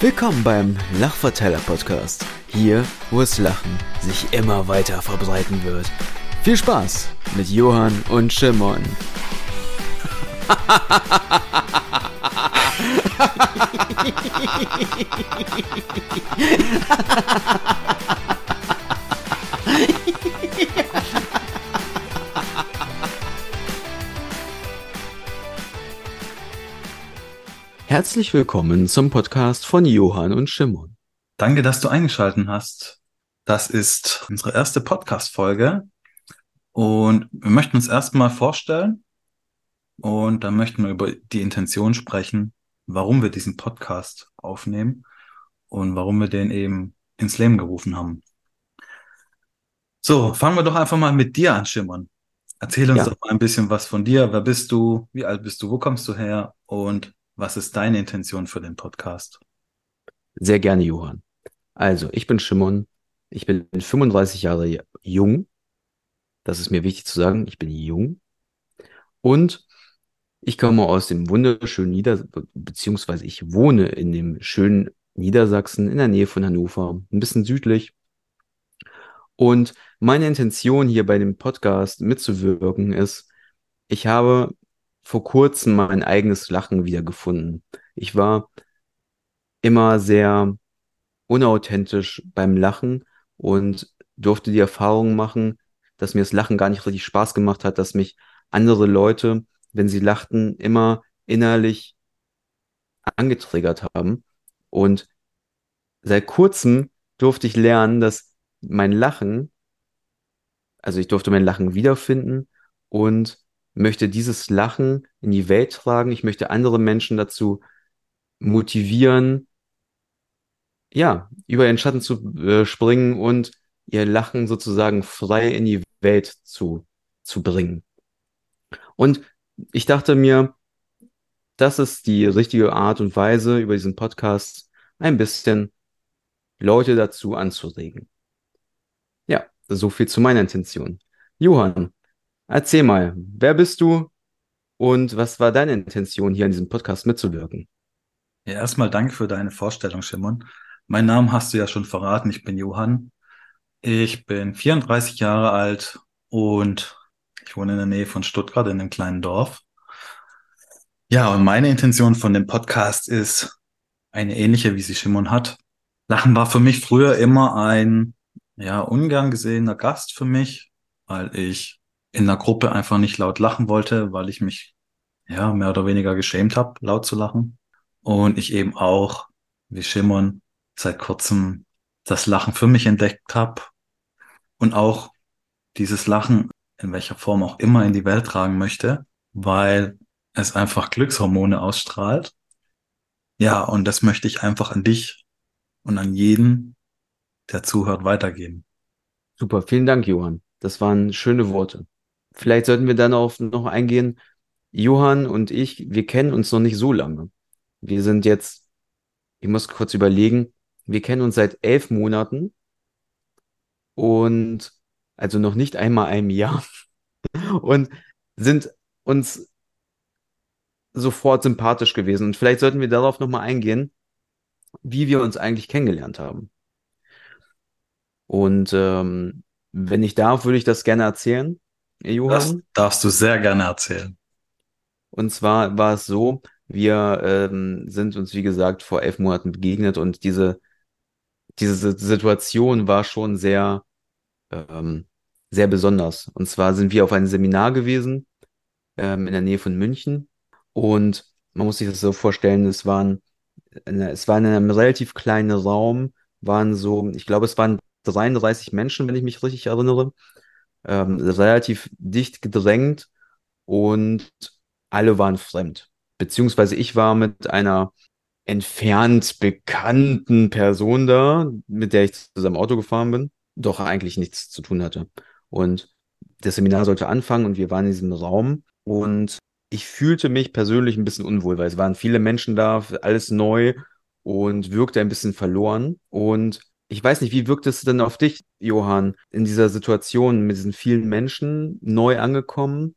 Willkommen beim Lachverteiler Podcast. Hier, wo es Lachen sich immer weiter verbreiten wird. Viel Spaß mit Johann und Shimon. Herzlich willkommen zum Podcast von Johann und Shimon. Danke, dass du eingeschalten hast. Das ist unsere erste Podcast-Folge und wir möchten uns erstmal vorstellen und dann möchten wir über die Intention sprechen, warum wir diesen Podcast aufnehmen und warum wir den eben ins Leben gerufen haben. So, fangen wir doch einfach mal mit dir an, Schimmern. Erzähl uns ja. doch mal ein bisschen was von dir. Wer bist du? Wie alt bist du? Wo kommst du her? Und was ist deine Intention für den Podcast? Sehr gerne, Johann. Also, ich bin Shimon. Ich bin 35 Jahre jung. Das ist mir wichtig zu sagen. Ich bin jung. Und ich komme aus dem wunderschönen Nieder, beziehungsweise ich wohne in dem schönen Niedersachsen in der Nähe von Hannover, ein bisschen südlich. Und meine Intention hier bei dem Podcast mitzuwirken ist, ich habe vor kurzem mein eigenes Lachen wiedergefunden. Ich war immer sehr unauthentisch beim Lachen und durfte die Erfahrung machen, dass mir das Lachen gar nicht richtig Spaß gemacht hat, dass mich andere Leute wenn sie lachten, immer innerlich angetriggert haben. Und seit kurzem durfte ich lernen, dass mein Lachen, also ich durfte mein Lachen wiederfinden und möchte dieses Lachen in die Welt tragen. Ich möchte andere Menschen dazu motivieren, ja, über den Schatten zu äh, springen und ihr Lachen sozusagen frei in die Welt zu, zu bringen. Und ich dachte mir, das ist die richtige Art und Weise, über diesen Podcast ein bisschen Leute dazu anzuregen. Ja, so viel zu meiner Intention. Johann, erzähl mal, wer bist du und was war deine Intention, hier an diesem Podcast mitzuwirken? Ja, erstmal danke für deine Vorstellung, Shimon. Mein Namen hast du ja schon verraten. Ich bin Johann. Ich bin 34 Jahre alt und ich wohne in der Nähe von Stuttgart in einem kleinen Dorf. Ja, und meine Intention von dem Podcast ist eine ähnliche, wie sie Shimon hat. Lachen war für mich früher immer ein, ja, ungern gesehener Gast für mich, weil ich in der Gruppe einfach nicht laut lachen wollte, weil ich mich, ja, mehr oder weniger geschämt habe, laut zu lachen. Und ich eben auch, wie Shimon, seit kurzem das Lachen für mich entdeckt habe und auch dieses Lachen in welcher Form auch immer in die Welt tragen möchte, weil es einfach Glückshormone ausstrahlt. Ja, und das möchte ich einfach an dich und an jeden, der zuhört, weitergeben. Super, vielen Dank, Johann. Das waren schöne Worte. Vielleicht sollten wir dann auch noch eingehen. Johann und ich, wir kennen uns noch nicht so lange. Wir sind jetzt, ich muss kurz überlegen, wir kennen uns seit elf Monaten und also noch nicht einmal einem Jahr und sind uns sofort sympathisch gewesen. Und vielleicht sollten wir darauf nochmal eingehen, wie wir uns eigentlich kennengelernt haben. Und ähm, wenn ich darf, würde ich das gerne erzählen, Johann. Das darfst du sehr gerne erzählen. Und zwar war es so, wir ähm, sind uns, wie gesagt, vor elf Monaten begegnet und diese, diese Situation war schon sehr ähm, sehr besonders. Und zwar sind wir auf einem Seminar gewesen ähm, in der Nähe von München und man muss sich das so vorstellen, es waren es war in einem relativ kleinen Raum, waren so, ich glaube, es waren 33 Menschen, wenn ich mich richtig erinnere, ähm, relativ dicht gedrängt und alle waren fremd. Beziehungsweise ich war mit einer entfernt bekannten Person da, mit der ich zusammen Auto gefahren bin, doch eigentlich nichts zu tun hatte. Und das Seminar sollte anfangen und wir waren in diesem Raum und ich fühlte mich persönlich ein bisschen unwohl, weil es waren viele Menschen da, alles neu und wirkte ein bisschen verloren. Und ich weiß nicht, wie wirkt es denn auf dich, Johann, in dieser Situation mit diesen vielen Menschen neu angekommen?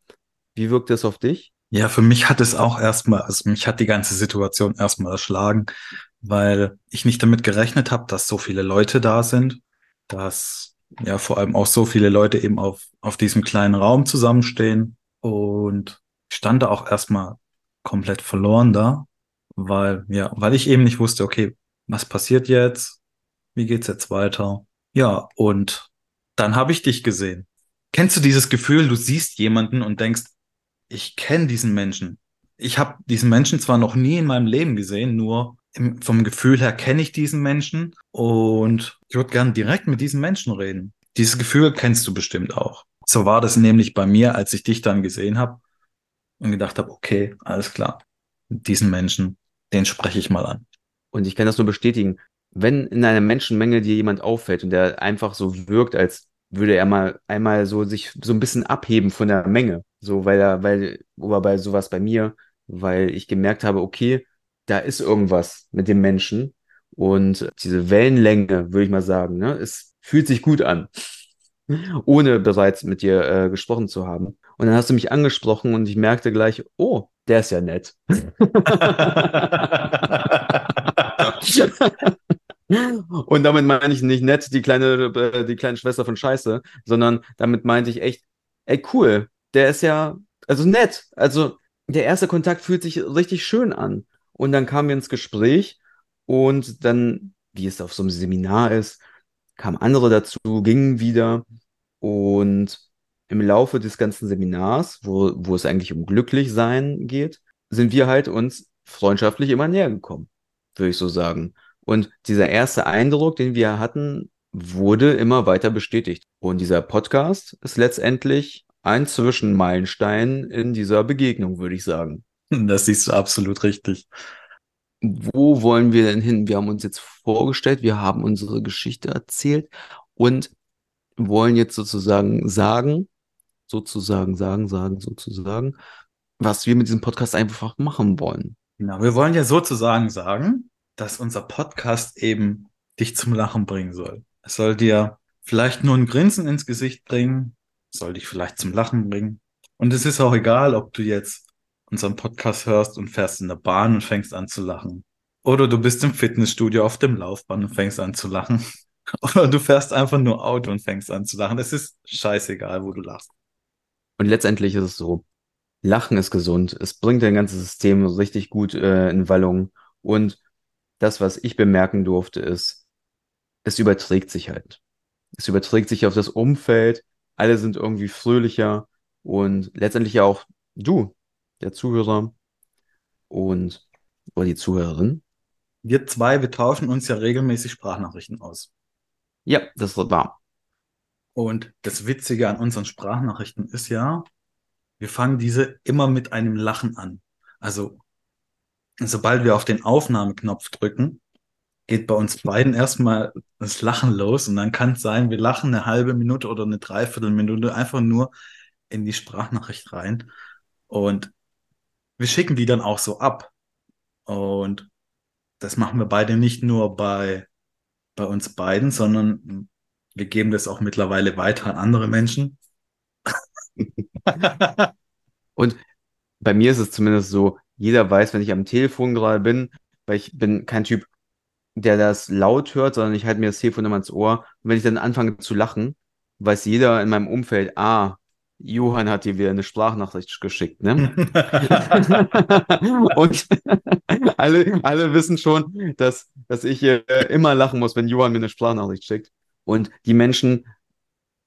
Wie wirkt es auf dich? Ja, für mich hat es auch erstmal, also mich hat die ganze Situation erstmal erschlagen, weil ich nicht damit gerechnet habe, dass so viele Leute da sind, dass ja vor allem auch so viele Leute eben auf, auf diesem kleinen Raum zusammenstehen und ich stand da auch erstmal komplett verloren da, weil, ja, weil ich eben nicht wusste, okay, was passiert jetzt? Wie geht's jetzt weiter? Ja, und dann habe ich dich gesehen. Kennst du dieses Gefühl, du siehst jemanden und denkst, ich kenne diesen Menschen. Ich habe diesen Menschen zwar noch nie in meinem Leben gesehen, nur im, vom Gefühl her kenne ich diesen Menschen und ich würde gern direkt mit diesen Menschen reden. Dieses Gefühl kennst du bestimmt auch. So war das nämlich bei mir, als ich dich dann gesehen habe und gedacht habe, okay, alles klar, diesen Menschen, den spreche ich mal an. Und ich kann das nur bestätigen. Wenn in einer Menschenmenge dir jemand auffällt und der einfach so wirkt, als würde er mal einmal so sich so ein bisschen abheben von der Menge. So, weil er, weil, oder bei sowas bei mir, weil ich gemerkt habe, okay, da ist irgendwas mit dem Menschen. Und diese Wellenlänge, würde ich mal sagen, ne, es fühlt sich gut an, ohne bereits mit dir äh, gesprochen zu haben. Und dann hast du mich angesprochen und ich merkte gleich, oh, der ist ja nett. Und damit meine ich nicht nett die kleine, äh, die kleine Schwester von Scheiße, sondern damit meinte ich echt, ey, cool, der ist ja, also nett. Also der erste Kontakt fühlt sich richtig schön an. Und dann kamen wir ins Gespräch und dann, wie es auf so einem Seminar ist, kamen andere dazu, gingen wieder. Und im Laufe des ganzen Seminars, wo, wo es eigentlich um Glücklichsein geht, sind wir halt uns freundschaftlich immer näher gekommen, würde ich so sagen. Und dieser erste Eindruck, den wir hatten, wurde immer weiter bestätigt. Und dieser Podcast ist letztendlich ein Zwischenmeilenstein in dieser Begegnung, würde ich sagen. Das siehst du absolut richtig. Wo wollen wir denn hin? Wir haben uns jetzt vorgestellt, wir haben unsere Geschichte erzählt und wollen jetzt sozusagen sagen, sozusagen sagen, sagen, sozusagen, was wir mit diesem Podcast einfach machen wollen. Genau, wir wollen ja sozusagen sagen, dass unser Podcast eben dich zum Lachen bringen soll. Es soll dir vielleicht nur ein Grinsen ins Gesicht bringen, soll dich vielleicht zum Lachen bringen. Und es ist auch egal, ob du jetzt unseren Podcast hörst und fährst in der Bahn und fängst an zu lachen. Oder du bist im Fitnessstudio auf dem Laufband und fängst an zu lachen. Oder du fährst einfach nur Auto und fängst an zu lachen. Es ist scheißegal, wo du lachst. Und letztendlich ist es so, Lachen ist gesund. Es bringt dein ganzes System richtig gut äh, in Wallung. Und das, was ich bemerken durfte, ist, es überträgt sich halt. Es überträgt sich auf das Umfeld. Alle sind irgendwie fröhlicher und letztendlich ja auch du, der Zuhörer und oder die Zuhörerin. Wir zwei, wir tauschen uns ja regelmäßig Sprachnachrichten aus. Ja, das ist wahr. Und das Witzige an unseren Sprachnachrichten ist ja, wir fangen diese immer mit einem Lachen an. Also sobald wir auf den Aufnahmeknopf drücken, geht bei uns beiden erstmal das Lachen los und dann kann es sein, wir lachen eine halbe Minute oder eine Dreiviertelminute einfach nur in die Sprachnachricht rein und wir schicken die dann auch so ab. Und das machen wir beide nicht nur bei, bei uns beiden, sondern wir geben das auch mittlerweile weiter an andere Menschen. und bei mir ist es zumindest so, jeder weiß, wenn ich am Telefon gerade bin, weil ich bin kein Typ, der das laut hört, sondern ich halte mir das Telefon immer ins Ohr. Und wenn ich dann anfange zu lachen, weiß jeder in meinem Umfeld, ah, Johann hat dir wieder eine Sprachnachricht geschickt, ne? und alle, alle wissen schon, dass, dass ich äh, immer lachen muss, wenn Johann mir eine Sprachnachricht schickt. Und die Menschen,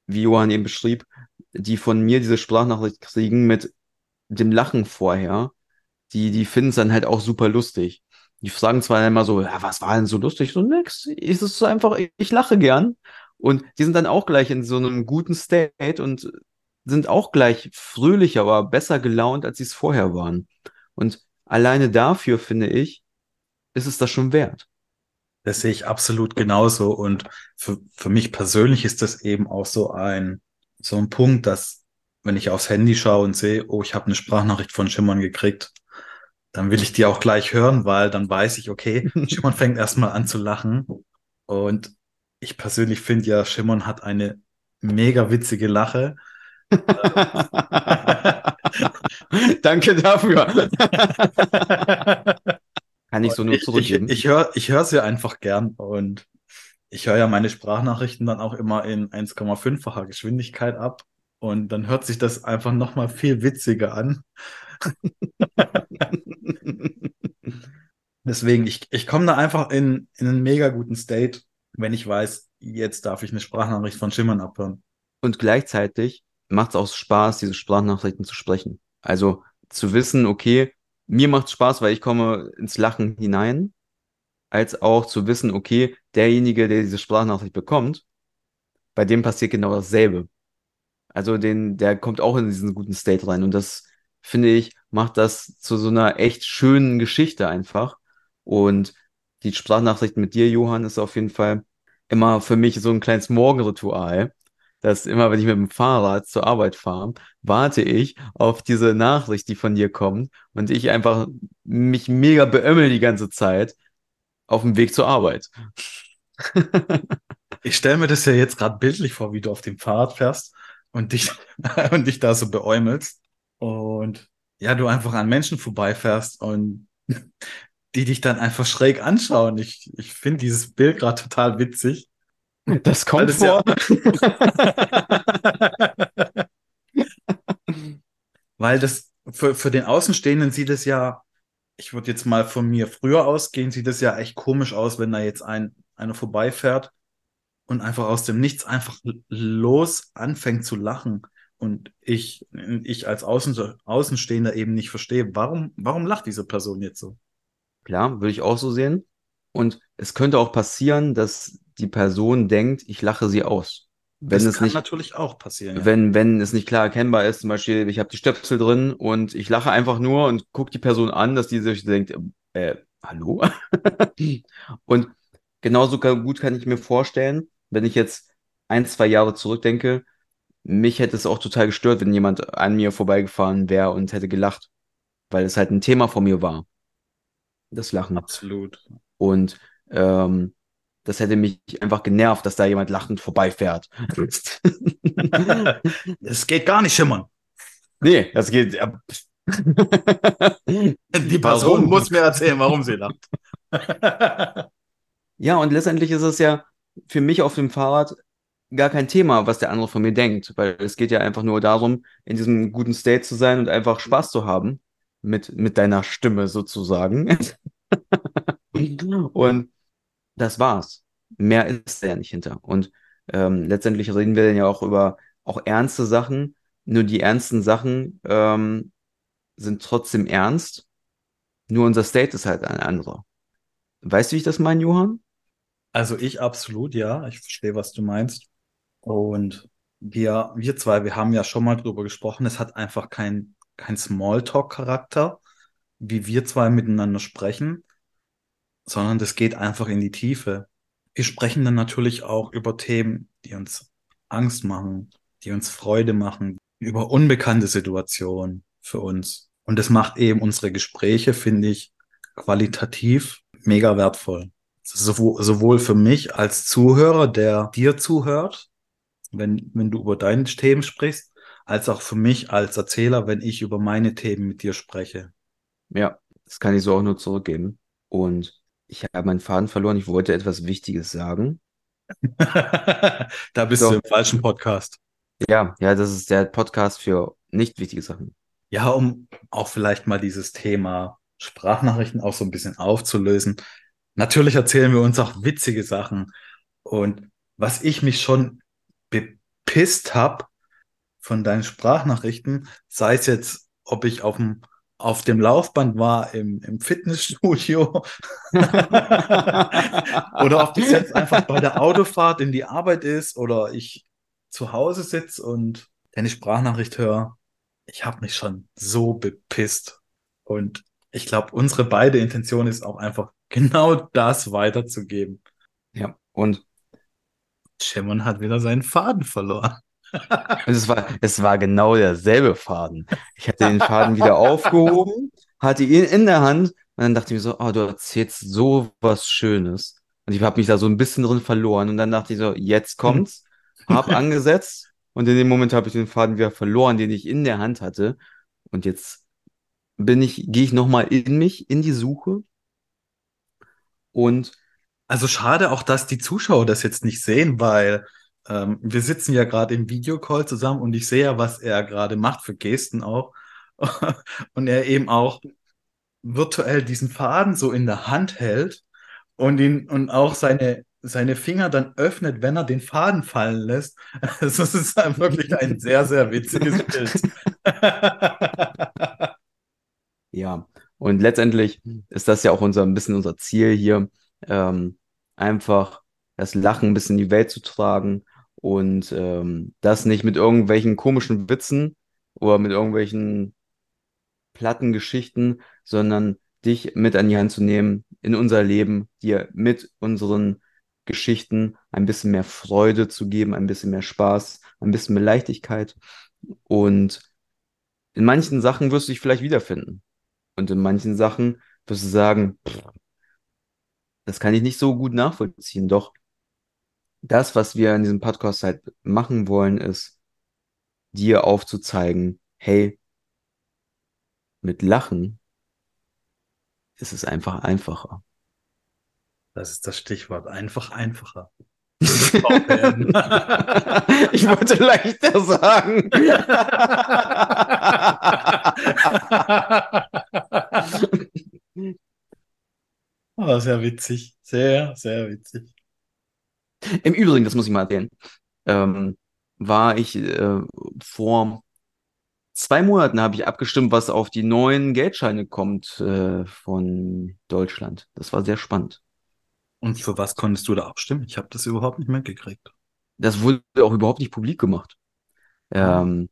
wie Johann eben beschrieb, die von mir diese Sprachnachricht kriegen mit dem Lachen vorher, die, die finden es dann halt auch super lustig. Die fragen zwar immer so, ja, was war denn so lustig? So nix. Es ist so einfach, ich lache gern. Und die sind dann auch gleich in so einem guten State und sind auch gleich fröhlicher, aber besser gelaunt, als sie es vorher waren. Und alleine dafür, finde ich, ist es das schon wert. Das sehe ich absolut genauso. Und für, für mich persönlich ist das eben auch so ein, so ein Punkt, dass wenn ich aufs Handy schaue und sehe, oh, ich habe eine Sprachnachricht von Schimmern gekriegt, dann will ich die auch gleich hören, weil dann weiß ich, okay, Schimmern fängt erstmal an zu lachen. Und ich persönlich finde ja, Schimmern hat eine mega witzige Lache. Danke dafür. Kann ich so nur Ich, ich, zurückgeben. ich höre ich höre sie einfach gern und ich höre ja meine Sprachnachrichten dann auch immer in 1,5-facher Geschwindigkeit ab und dann hört sich das einfach nochmal viel witziger an. Deswegen, ich, ich komme da einfach in, in einen mega guten State, wenn ich weiß, jetzt darf ich eine Sprachnachricht von Schimmern abhören. Und gleichzeitig macht es auch Spaß, diese Sprachnachrichten zu sprechen. Also zu wissen, okay, mir macht Spaß, weil ich komme ins Lachen hinein, als auch zu wissen, okay, derjenige, der diese Sprachnachricht bekommt, bei dem passiert genau dasselbe. Also den, der kommt auch in diesen guten State rein. Und das, finde ich, macht das zu so einer echt schönen Geschichte einfach. Und die Sprachnachricht mit dir, Johann, ist auf jeden Fall immer für mich so ein kleines Morgenritual. Dass immer, wenn ich mit dem Fahrrad zur Arbeit fahre, warte ich auf diese Nachricht, die von dir kommt und ich einfach mich mega beömmel die ganze Zeit auf dem Weg zur Arbeit. Ich stelle mir das ja jetzt gerade bildlich vor, wie du auf dem Fahrrad fährst und dich, und dich da so beäumelst und ja, du einfach an Menschen vorbeifährst und die dich dann einfach schräg anschauen. Ich, ich finde dieses Bild gerade total witzig. Das kommt das ja- vor. Weil das für, für den Außenstehenden sieht es ja, ich würde jetzt mal von mir früher ausgehen, sieht es ja echt komisch aus, wenn da jetzt ein, einer vorbeifährt und einfach aus dem Nichts einfach los anfängt zu lachen. Und ich, ich als Außen, Außenstehender eben nicht verstehe, warum, warum lacht diese Person jetzt so? Klar, würde ich auch so sehen. Und es könnte auch passieren, dass die Person denkt, ich lache sie aus. Wenn das es kann nicht, natürlich auch passieren. Ja. wenn, wenn es nicht klar erkennbar ist, zum Beispiel, ich habe die Stöpsel drin und ich lache einfach nur und gucke die Person an, dass die sich denkt, äh, hallo? Und genauso gut kann ich mir vorstellen, wenn ich jetzt ein, zwei Jahre zurückdenke, mich hätte es auch total gestört, wenn jemand an mir vorbeigefahren wäre und hätte gelacht, weil es halt ein Thema von mir war, das Lachen. Absolut. Und ähm, das hätte mich einfach genervt, dass da jemand lachend vorbeifährt. Es geht gar nicht schimmern. Nee, das geht. Ja. Die Person Warum? muss mir erzählen, warum sie lacht. Ja, und letztendlich ist es ja für mich auf dem Fahrrad gar kein Thema, was der andere von mir denkt, weil es geht ja einfach nur darum, in diesem guten State zu sein und einfach Spaß zu haben mit, mit deiner Stimme sozusagen. Und das war's. Mehr ist da ja nicht hinter. Und ähm, letztendlich reden wir dann ja auch über auch ernste Sachen. Nur die ernsten Sachen ähm, sind trotzdem ernst. Nur unser State ist halt ein anderer. Weißt du, wie ich das meine, Johann? Also ich absolut, ja. Ich verstehe, was du meinst. Und wir, wir zwei, wir haben ja schon mal drüber gesprochen. Es hat einfach kein, kein Smalltalk-Charakter, wie wir zwei miteinander sprechen, sondern das geht einfach in die Tiefe. Wir sprechen dann natürlich auch über Themen, die uns Angst machen, die uns Freude machen, über unbekannte Situationen für uns. Und das macht eben unsere Gespräche, finde ich, qualitativ mega wertvoll. Sowohl für mich als Zuhörer, der dir zuhört, wenn, wenn du über deine Themen sprichst, als auch für mich als Erzähler, wenn ich über meine Themen mit dir spreche. Ja, das kann ich so auch nur zurückgeben. Und ich habe meinen Faden verloren. Ich wollte etwas Wichtiges sagen. da bist So. du im falschen Podcast. Ja, ja, das ist der Podcast für nicht wichtige Sachen. Ja, um auch vielleicht mal dieses Thema Sprachnachrichten auch so ein bisschen aufzulösen. Natürlich erzählen wir uns auch witzige Sachen. Und was ich mich schon bepisst habe von deinen Sprachnachrichten, sei es jetzt, ob ich auf dem, auf dem Laufband war im, im Fitnessstudio oder ob das jetzt einfach bei der Autofahrt in die Arbeit ist oder ich zu Hause sitze und deine Sprachnachricht höre. Ich habe mich schon so bepisst. Und ich glaube, unsere beide Intention ist auch einfach genau das weiterzugeben. Ja, und Shimon hat wieder seinen Faden verloren. es war, es war genau derselbe Faden. Ich hatte den Faden wieder aufgehoben, hatte ihn in der Hand und dann dachte ich mir so, oh, du erzählst so was Schönes. Und ich habe mich da so ein bisschen drin verloren und dann dachte ich so, jetzt kommt's, hab angesetzt und in dem Moment habe ich den Faden wieder verloren, den ich in der Hand hatte. Und jetzt bin ich, gehe ich nochmal in mich, in die Suche Und Also schade auch, dass die Zuschauer das jetzt nicht sehen, weil ähm, wir sitzen ja gerade im Videocall zusammen und ich sehe ja, was er gerade macht für Gesten auch. Und er eben auch virtuell diesen Faden so in der Hand hält und ihn und auch seine, seine Finger dann öffnet, wenn er den Faden fallen lässt. Also es ist halt wirklich ein sehr, sehr witziges Bild. ja, und letztendlich ist das ja auch unser, ein bisschen unser Ziel hier, ähm, einfach das Lachen ein bisschen in die Welt zu tragen und ähm, das nicht mit irgendwelchen komischen Witzen oder mit irgendwelchen platten Geschichten, sondern dich mit an die Hand zu nehmen in unser Leben, dir mit unseren Geschichten ein bisschen mehr Freude zu geben, ein bisschen mehr Spaß, ein bisschen mehr Leichtigkeit. Und in manchen Sachen wirst du dich vielleicht wiederfinden. Und in manchen Sachen wirst du sagen, pff, das kann ich nicht so gut nachvollziehen. Doch das, was wir in diesem Podcast halt machen wollen, ist, dir aufzuzeigen, hey, mit Lachen ist es einfach einfacher. Das ist das Stichwort. Einfach einfacher. ich wollte leichter sagen. Oh, sehr witzig. Sehr, sehr witzig. Im Übrigen, das muss ich mal erzählen, ähm, war ich äh, vor zwei Monaten habe ich abgestimmt, was auf die neuen Geldscheine kommt äh, von Deutschland. Das war sehr spannend. Und für was konntest du da abstimmen? Ich habe das überhaupt nicht mitgekriegt. Das wurde auch überhaupt nicht publik gemacht. Ähm,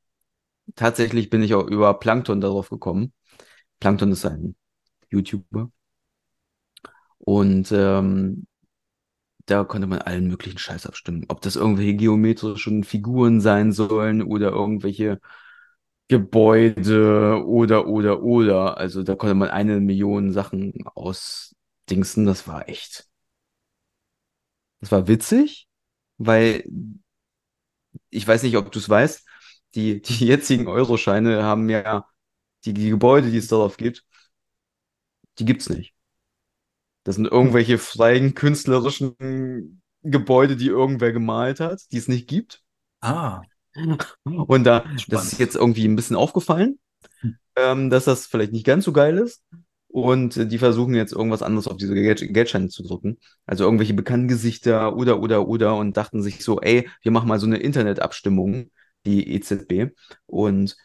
tatsächlich bin ich auch über Plankton darauf gekommen. Plankton ist ein YouTuber. Und ähm, da konnte man allen möglichen Scheiß abstimmen. Ob das irgendwelche geometrischen Figuren sein sollen oder irgendwelche Gebäude oder, oder, oder. Also da konnte man eine Million Sachen ausdingsen. Das war echt. Das war witzig, weil ich weiß nicht, ob du es weißt, die, die jetzigen Euroscheine haben ja die, die Gebäude, die es darauf gibt, die gibt's nicht. Das sind irgendwelche freien künstlerischen Gebäude, die irgendwer gemalt hat, die es nicht gibt. Ah, Und da, das ist jetzt irgendwie ein bisschen aufgefallen, Hm. ähm, dass das vielleicht nicht ganz so geil ist. Und äh, die versuchen jetzt irgendwas anderes auf diese Geld Geldscheine zu drücken. Also irgendwelche bekannten Gesichter oder, oder, oder und dachten sich so, ey, wir machen mal so eine Internetabstimmung, die EZB. Und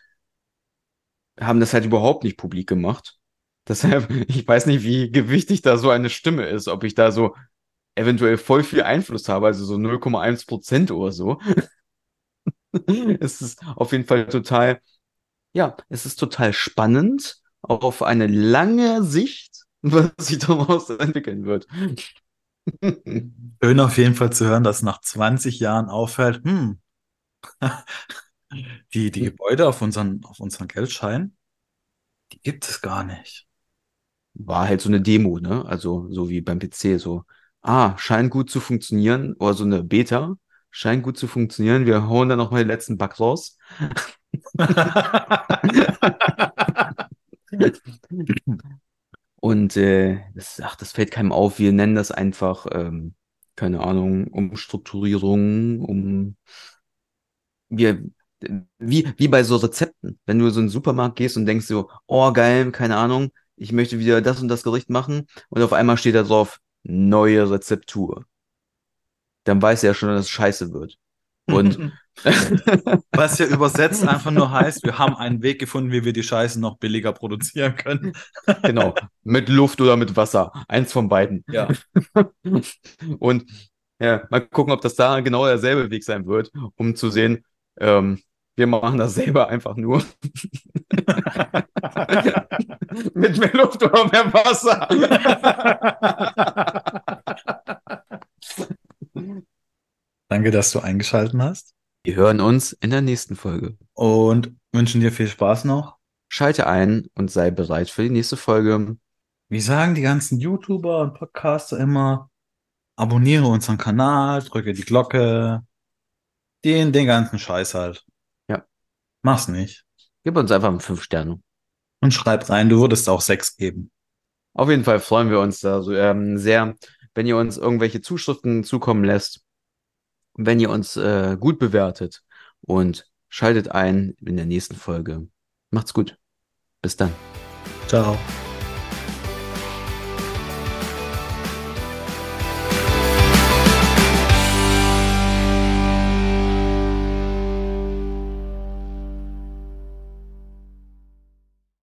haben das halt überhaupt nicht publik gemacht. Deshalb, ich weiß nicht, wie gewichtig da so eine Stimme ist, ob ich da so eventuell voll viel Einfluss habe, also so 0,1 Prozent oder so. Es ist auf jeden Fall total, ja, es ist total spannend auf eine lange Sicht, was sich daraus entwickeln wird. Schön auf jeden Fall zu hören, dass nach 20 Jahren auffällt, hm, die, die Gebäude auf unseren, auf unseren Geldschein, die gibt es gar nicht. War halt so eine Demo, ne? Also so wie beim PC, so, ah, scheint gut zu funktionieren, oder so eine Beta, scheint gut zu funktionieren. Wir hauen dann noch mal den letzten Bug raus. Und äh, das, ach, das fällt keinem auf. Wir nennen das einfach, ähm, keine Ahnung, Umstrukturierung, um wir, wie, wie bei so Rezepten. Wenn du so in den Supermarkt gehst und denkst so, oh geil, keine Ahnung, ich möchte wieder das und das Gericht machen und auf einmal steht da drauf, neue Rezeptur. Dann weißt du ja schon, dass es scheiße wird. Und Was ja übersetzt einfach nur heißt, wir haben einen Weg gefunden, wie wir die Scheiße noch billiger produzieren können. genau, mit Luft oder mit Wasser. Eins von beiden. Ja. Und ja, mal gucken, ob das da genau derselbe Weg sein wird, um zu sehen, ähm, wir machen das selber einfach nur. Mit mehr Luft oder mehr Wasser. Danke, dass du eingeschaltet hast Wir hören uns in der nächsten Folge. und wünschen dir viel Spaß noch. Schalte ein und sei bereit für die nächste Folge. Wie sagen die ganzen YouTuber und Podcaster immer, abonniere unseren Kanal, drücke die Glocke, den, den ganzen Scheiß halt. Mach's nicht. Gib uns einfach fünf Sterne. Und schreib rein, du würdest auch sechs geben. Auf jeden Fall freuen wir uns da so, ähm, sehr, wenn ihr uns irgendwelche Zuschriften zukommen lässt, wenn ihr uns äh, gut bewertet und schaltet ein in der nächsten Folge. Macht's gut. Bis dann. Ciao.